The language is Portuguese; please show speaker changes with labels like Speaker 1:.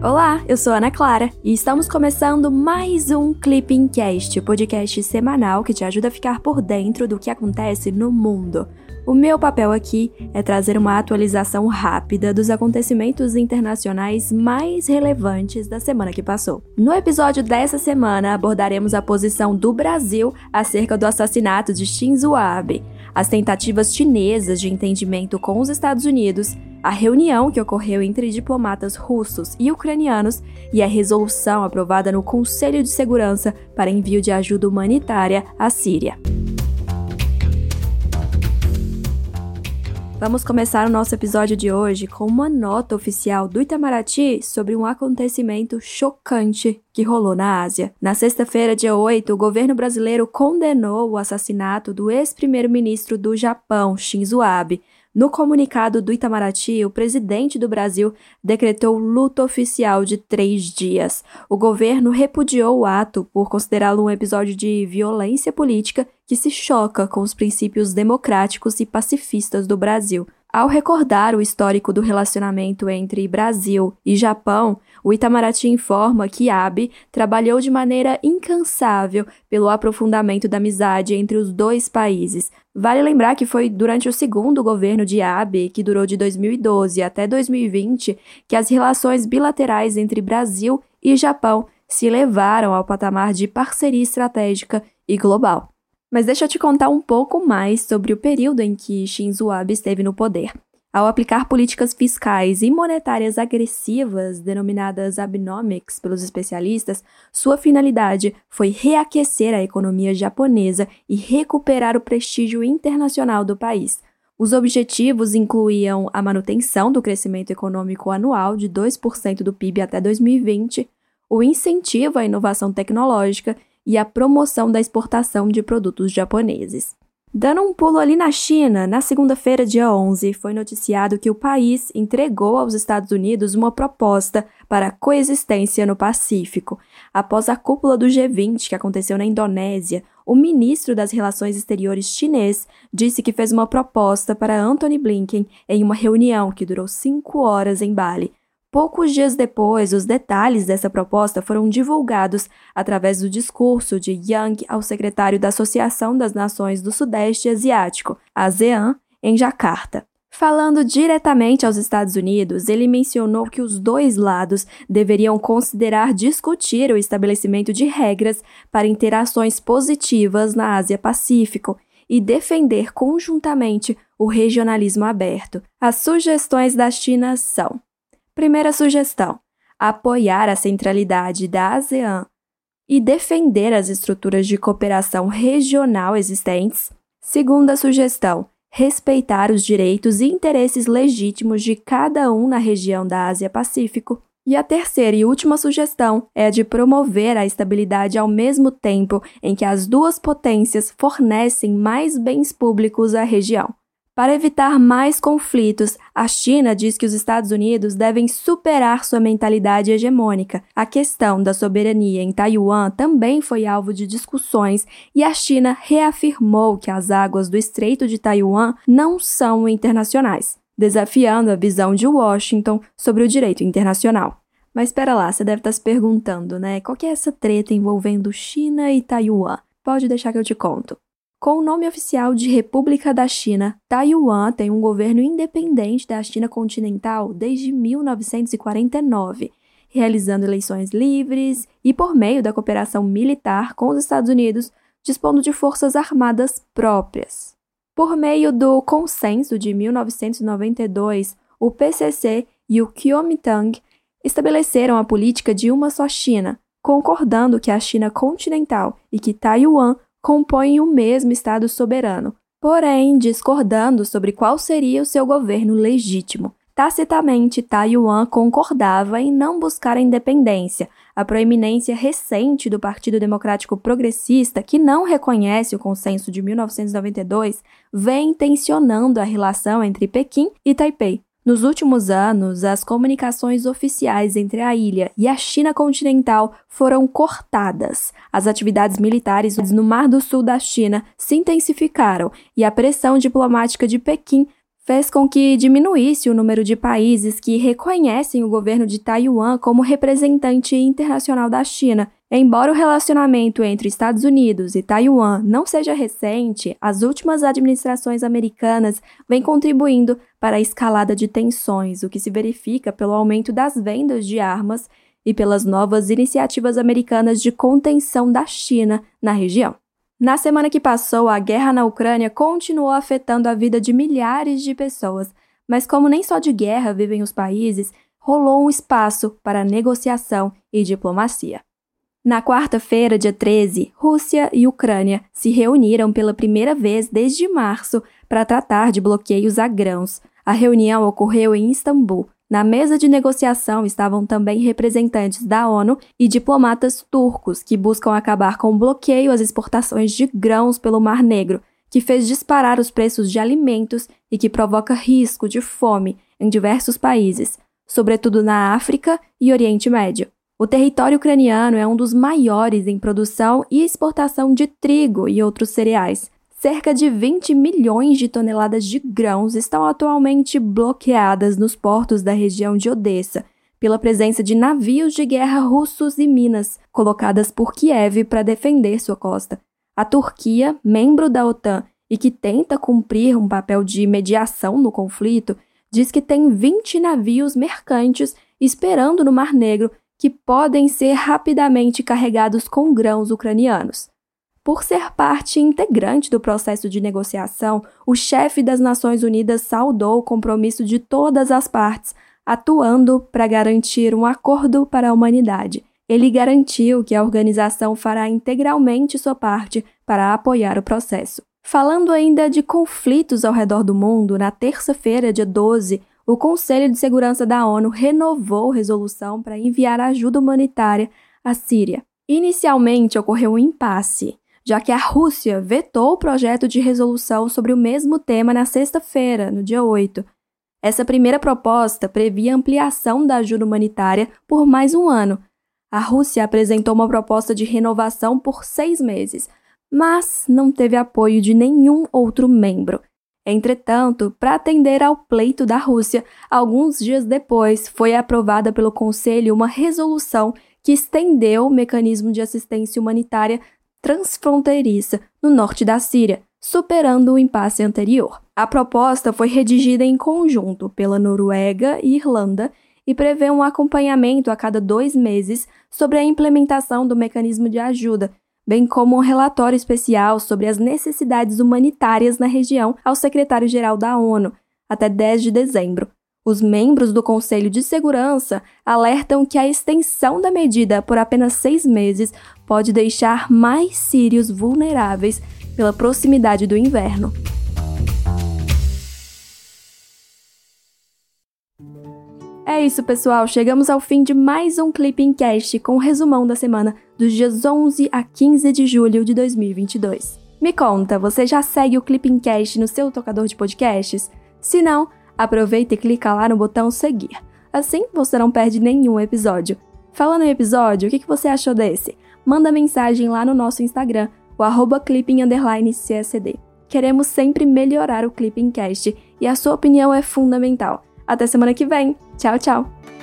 Speaker 1: Olá, eu sou Ana Clara e estamos começando mais um Clipping Cast, podcast semanal que te ajuda a ficar por dentro do que acontece no mundo. O meu papel aqui é trazer uma atualização rápida dos acontecimentos internacionais mais relevantes da semana que passou. No episódio dessa semana abordaremos a posição do Brasil acerca do assassinato de Shinzo Abe, as tentativas chinesas de entendimento com os Estados Unidos a reunião que ocorreu entre diplomatas russos e ucranianos e a resolução aprovada no Conselho de Segurança para envio de ajuda humanitária à Síria. Vamos começar o nosso episódio de hoje com uma nota oficial do Itamaraty sobre um acontecimento chocante que rolou na Ásia. Na sexta-feira, dia 8, o governo brasileiro condenou o assassinato do ex-primeiro-ministro do Japão, Shinzo Abe, no comunicado do Itamaraty, o presidente do Brasil decretou luto oficial de três dias. O governo repudiou o ato por considerá-lo um episódio de violência política que se choca com os princípios democráticos e pacifistas do Brasil. Ao recordar o histórico do relacionamento entre Brasil e Japão, o Itamaraty informa que Abe trabalhou de maneira incansável pelo aprofundamento da amizade entre os dois países. Vale lembrar que foi durante o segundo governo de Abe, que durou de 2012 até 2020, que as relações bilaterais entre Brasil e Japão se levaram ao patamar de parceria estratégica e global. Mas deixa eu te contar um pouco mais sobre o período em que Shinzo Abe esteve no poder. Ao aplicar políticas fiscais e monetárias agressivas, denominadas Abenomics pelos especialistas, sua finalidade foi reaquecer a economia japonesa e recuperar o prestígio internacional do país. Os objetivos incluíam a manutenção do crescimento econômico anual de 2% do PIB até 2020, o incentivo à inovação tecnológica e a promoção da exportação de produtos japoneses. Dando um pulo ali na China, na segunda-feira, dia 11, foi noticiado que o país entregou aos Estados Unidos uma proposta para coexistência no Pacífico. Após a cúpula do G20 que aconteceu na Indonésia, o ministro das Relações Exteriores chinês disse que fez uma proposta para Anthony Blinken em uma reunião que durou cinco horas em Bali, Poucos dias depois, os detalhes dessa proposta foram divulgados através do discurso de Yang ao secretário da Associação das Nações do Sudeste Asiático, ASEAN, em Jacarta. Falando diretamente aos Estados Unidos, ele mencionou que os dois lados deveriam considerar discutir o estabelecimento de regras para interações positivas na Ásia-Pacífico e defender conjuntamente o regionalismo aberto. As sugestões da China são Primeira sugestão: apoiar a centralidade da ASEAN e defender as estruturas de cooperação regional existentes. Segunda sugestão: respeitar os direitos e interesses legítimos de cada um na região da Ásia-Pacífico. E a terceira e última sugestão é a de promover a estabilidade ao mesmo tempo em que as duas potências fornecem mais bens públicos à região. Para evitar mais conflitos, a China diz que os Estados Unidos devem superar sua mentalidade hegemônica. A questão da soberania em Taiwan também foi alvo de discussões e a China reafirmou que as águas do Estreito de Taiwan não são internacionais, desafiando a visão de Washington sobre o direito internacional. Mas espera lá, você deve estar se perguntando, né? Qual que é essa treta envolvendo China e Taiwan? Pode deixar que eu te conto. Com o nome oficial de República da China, Taiwan tem um governo independente da China continental desde 1949, realizando eleições livres e por meio da cooperação militar com os Estados Unidos, dispondo de forças armadas próprias. Por meio do Consenso de 1992, o PCC e o Kuomintang estabeleceram a política de uma só China, concordando que a China continental e que Taiwan compõem o mesmo Estado soberano, porém discordando sobre qual seria o seu governo legítimo. Tacitamente, Taiwan concordava em não buscar a independência. A proeminência recente do Partido Democrático Progressista, que não reconhece o consenso de 1992, vem tensionando a relação entre Pequim e Taipei. Nos últimos anos, as comunicações oficiais entre a ilha e a China continental foram cortadas. As atividades militares no Mar do Sul da China se intensificaram e a pressão diplomática de Pequim fez com que diminuísse o número de países que reconhecem o governo de Taiwan como representante internacional da China. Embora o relacionamento entre Estados Unidos e Taiwan não seja recente, as últimas administrações americanas vêm contribuindo para a escalada de tensões, o que se verifica pelo aumento das vendas de armas e pelas novas iniciativas americanas de contenção da China na região. Na semana que passou, a guerra na Ucrânia continuou afetando a vida de milhares de pessoas, mas como nem só de guerra vivem os países, rolou um espaço para negociação e diplomacia. Na quarta-feira, dia 13, Rússia e Ucrânia se reuniram pela primeira vez desde março para tratar de bloqueios a grãos. A reunião ocorreu em Istambul, na mesa de negociação estavam também representantes da ONU e diplomatas turcos que buscam acabar com o bloqueio às exportações de grãos pelo Mar Negro, que fez disparar os preços de alimentos e que provoca risco de fome em diversos países, sobretudo na África e Oriente Médio. O território ucraniano é um dos maiores em produção e exportação de trigo e outros cereais, Cerca de 20 milhões de toneladas de grãos estão atualmente bloqueadas nos portos da região de Odessa, pela presença de navios de guerra russos e minas colocadas por Kiev para defender sua costa. A Turquia, membro da OTAN e que tenta cumprir um papel de mediação no conflito, diz que tem 20 navios mercantes esperando no Mar Negro que podem ser rapidamente carregados com grãos ucranianos. Por ser parte integrante do processo de negociação, o chefe das Nações Unidas saudou o compromisso de todas as partes, atuando para garantir um acordo para a humanidade. Ele garantiu que a organização fará integralmente sua parte para apoiar o processo. Falando ainda de conflitos ao redor do mundo, na terça-feira, dia 12, o Conselho de Segurança da ONU renovou resolução para enviar ajuda humanitária à Síria. Inicialmente ocorreu um impasse já que a Rússia vetou o projeto de resolução sobre o mesmo tema na sexta-feira, no dia 8. Essa primeira proposta previa ampliação da ajuda humanitária por mais um ano. A Rússia apresentou uma proposta de renovação por seis meses, mas não teve apoio de nenhum outro membro. Entretanto, para atender ao pleito da Rússia, alguns dias depois foi aprovada pelo Conselho uma resolução que estendeu o mecanismo de assistência humanitária transfronteiriça no norte da Síria, superando o impasse anterior. A proposta foi redigida em conjunto pela Noruega e Irlanda e prevê um acompanhamento a cada dois meses sobre a implementação do mecanismo de ajuda, bem como um relatório especial sobre as necessidades humanitárias na região ao secretário-geral da ONU, até 10 de dezembro. Os membros do Conselho de Segurança alertam que a extensão da medida por apenas seis meses pode deixar mais sírios vulneráveis pela proximidade do inverno. É isso, pessoal. Chegamos ao fim de mais um Clipping Cast com o um resumão da semana dos dias 11 a 15 de julho de 2022. Me conta, você já segue o Clipping Cast no seu tocador de podcasts? Se não, Aproveita e clica lá no botão seguir. Assim você não perde nenhum episódio. Falando em episódio, o que você achou desse? Manda mensagem lá no nosso Instagram, o arroba clipping__csd. Queremos sempre melhorar o Clippingcast e a sua opinião é fundamental. Até semana que vem. Tchau, tchau!